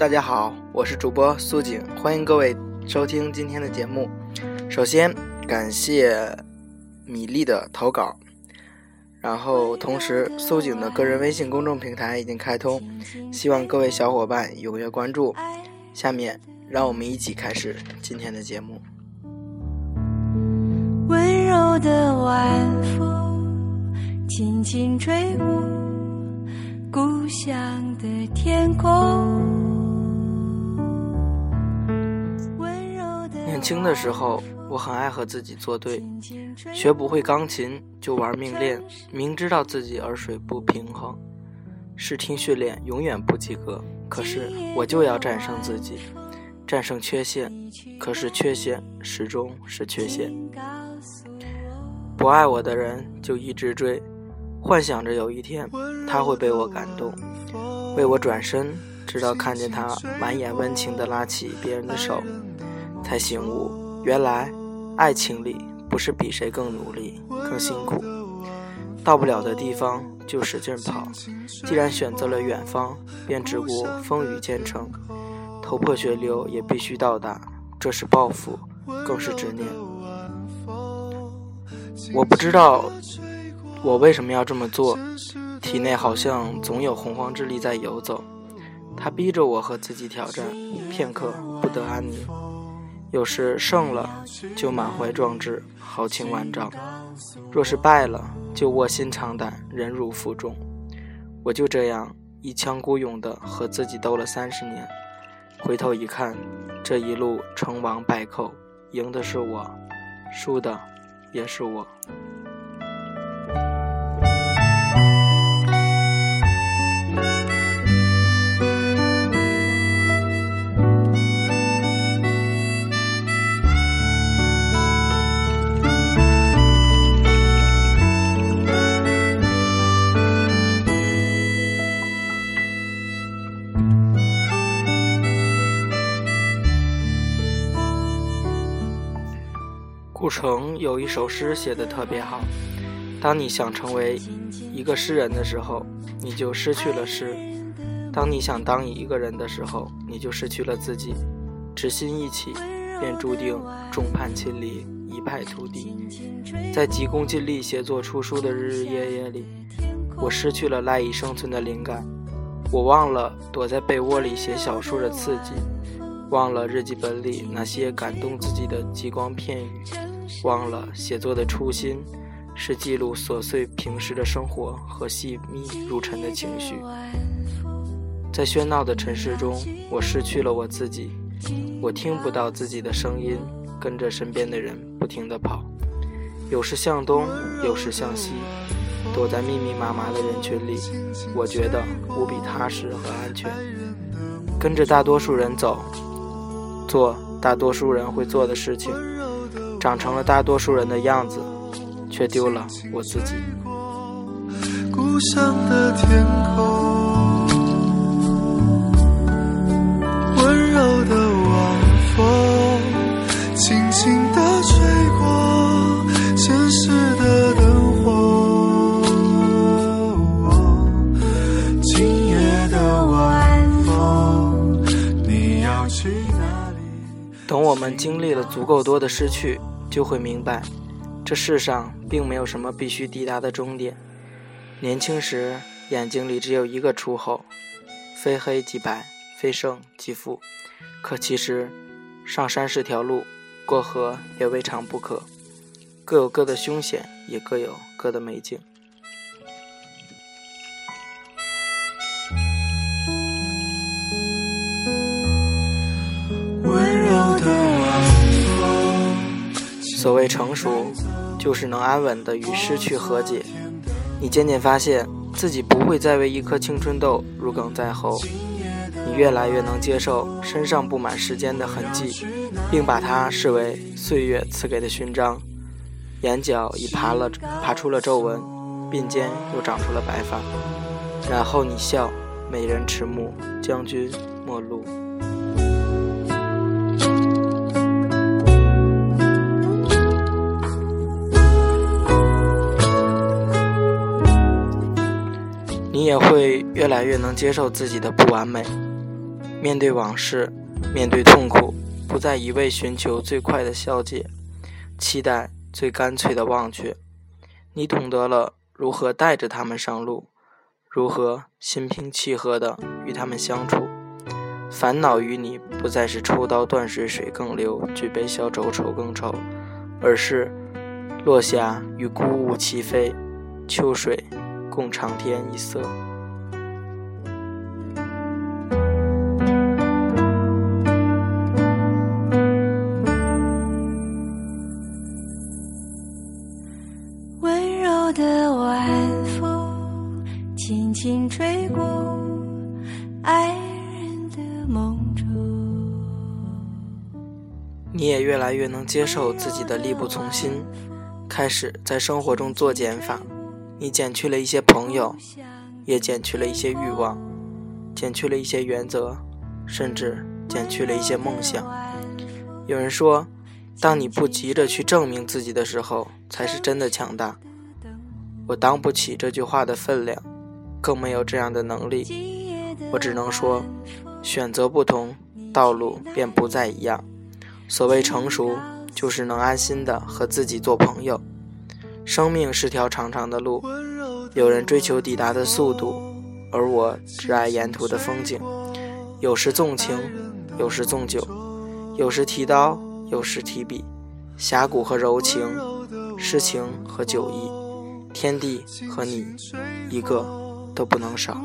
大家好，我是主播苏景，欢迎各位收听今天的节目。首先感谢米粒的投稿，然后同时苏景的个人微信公众平台已经开通，希望各位小伙伴踊跃关注。下面让我们一起开始今天的节目。温柔的晚风轻轻吹过故乡的天空。年轻的时候，我很爱和自己作对，学不会钢琴就玩命练，明知道自己耳水不平衡，视听训练永远不及格，可是我就要战胜自己，战胜缺陷，可是缺陷始终是缺陷。不爱我的人就一直追，幻想着有一天他会被我感动，为我转身，直到看见他满眼温情的拉起别人的手。才醒悟，原来爱情里不是比谁更努力、更辛苦，到不了的地方就使劲跑。既然选择了远方，便只顾风雨兼程，头破血流也必须到达。这是抱负，更是执念。我不知道我为什么要这么做，体内好像总有洪荒之力在游走，它逼着我和自己挑战，片刻不得安宁。有时胜了，就满怀壮志，豪情万丈；若是败了，就卧薪尝胆，忍辱负重。我就这样一腔孤勇地和自己斗了三十年，回头一看，这一路成王败寇，赢的是我，输的也是我。顾城有一首诗写得特别好：当你想成为一个诗人的时候，你就失去了诗；当你想当一个人的时候，你就失去了自己。只心一起，便注定众叛亲离，一败涂地。在急功近利写作出书的日日夜夜里，我失去了赖以生存的灵感。我忘了躲在被窝里写小说的刺激，忘了日记本里那些感动自己的极光片语。忘了写作的初心是记录琐碎平时的生活和细密如尘的情绪。在喧闹的城市中，我失去了我自己，我听不到自己的声音，跟着身边的人不停地跑，有时向东，有时向西，躲在密密麻麻的人群里，我觉得无比踏实和安全。跟着大多数人走，做大多数人会做的事情。长成了大多数人的样子，却丢了我自己。故乡的天空，温柔的晚风，轻轻地吹过城市的灯火。今夜的晚风，你要去哪？等我们经历了足够多的失去。就会明白，这世上并没有什么必须抵达的终点。年轻时眼睛里只有一个出口，非黑即白，非胜即负。可其实，上山是条路，过河也未尝不可。各有各的凶险，也各有各的美景。所谓成熟，就是能安稳地与失去和解。你渐渐发现自己不会再为一颗青春痘如鲠在喉，你越来越能接受身上布满时间的痕迹，并把它视为岁月赐给的勋章。眼角已爬了爬出了皱纹，鬓间又长出了白发。然后你笑，美人迟暮，将军末路。你也会越来越能接受自己的不完美，面对往事，面对痛苦，不再一味寻求最快的消解，期待最干脆的忘却。你懂得了如何带着他们上路，如何心平气和地与他们相处。烦恼与你不再是抽刀断水水更流，举杯消愁愁更愁，而是落霞与孤鹜齐飞，秋水共长天一色。温柔的晚风，轻轻吹过爱人的梦中你也越来越能接受自己的力不从心，开始在生活中做减法。你减去了一些朋友，也减去了一些欲望，减去了一些原则，甚至减去了一些梦想。有人说，当你不急着去证明自己的时候，才是真的强大。我当不起这句话的分量，更没有这样的能力。我只能说，选择不同，道路便不再一样。所谓成熟，就是能安心的和自己做朋友。生命是条长长的路，有人追求抵达的速度，而我只爱沿途的风景。有时纵情，有时纵酒，有时提刀，有时提笔。侠骨和柔情，诗情和酒意，天地和你，一个都不能少。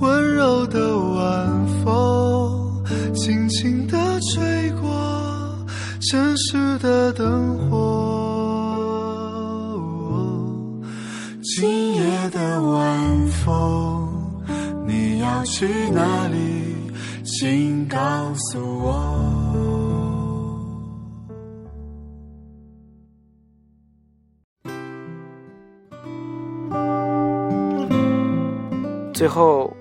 温柔的晚风，轻轻地吹过城市的灯火。今夜的晚风，你要去哪里？请告诉我。最后。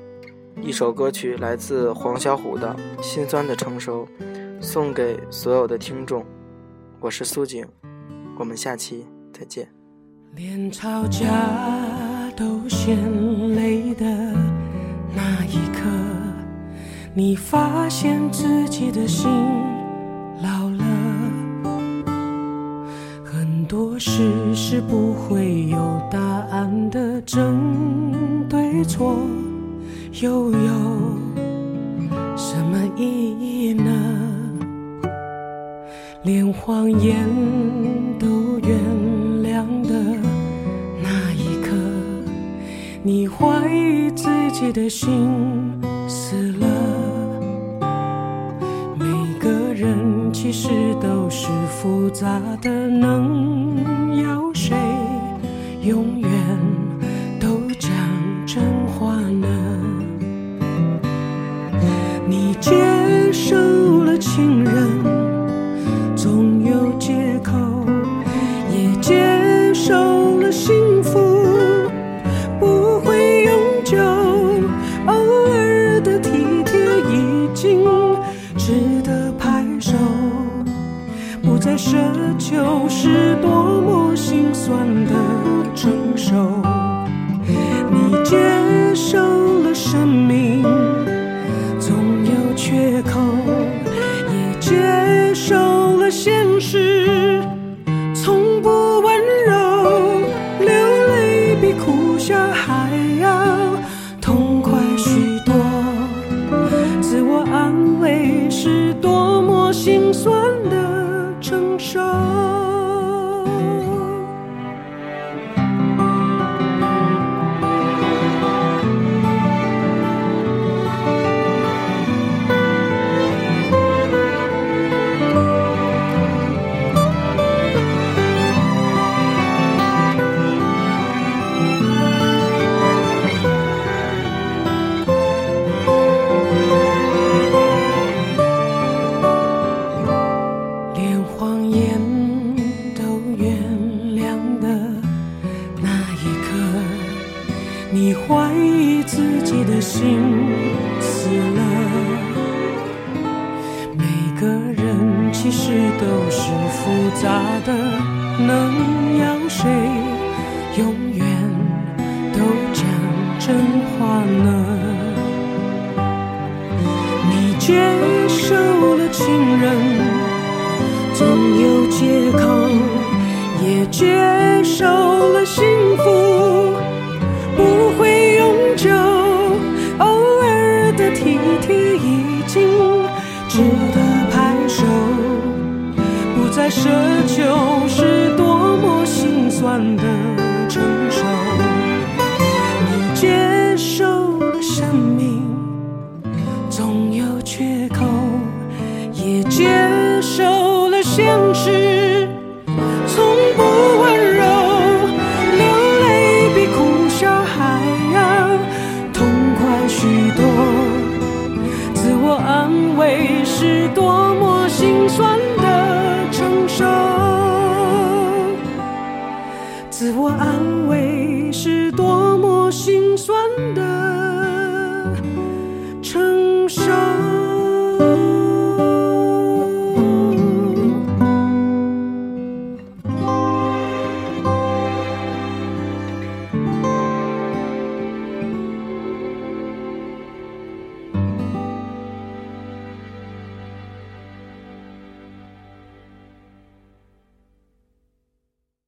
一首歌曲来自黄小琥的《心酸的成熟》，送给所有的听众。我是苏景，我们下期再见。连吵架都嫌累的那一刻，你发现自己的心老了。很多事是不会有答案的，真对错。又有什么意义？连谎言都原谅的那一刻，你怀疑自己的心死了。每个人其实都是复杂的，能要奢求是多么心酸的承受。你接受了生命总有。缺口，也接受了现实，真话呢？你接受了情人，总有借口，也接受了幸福，不会永久。偶尔的体贴已经值得拍手，不再奢酸的承受。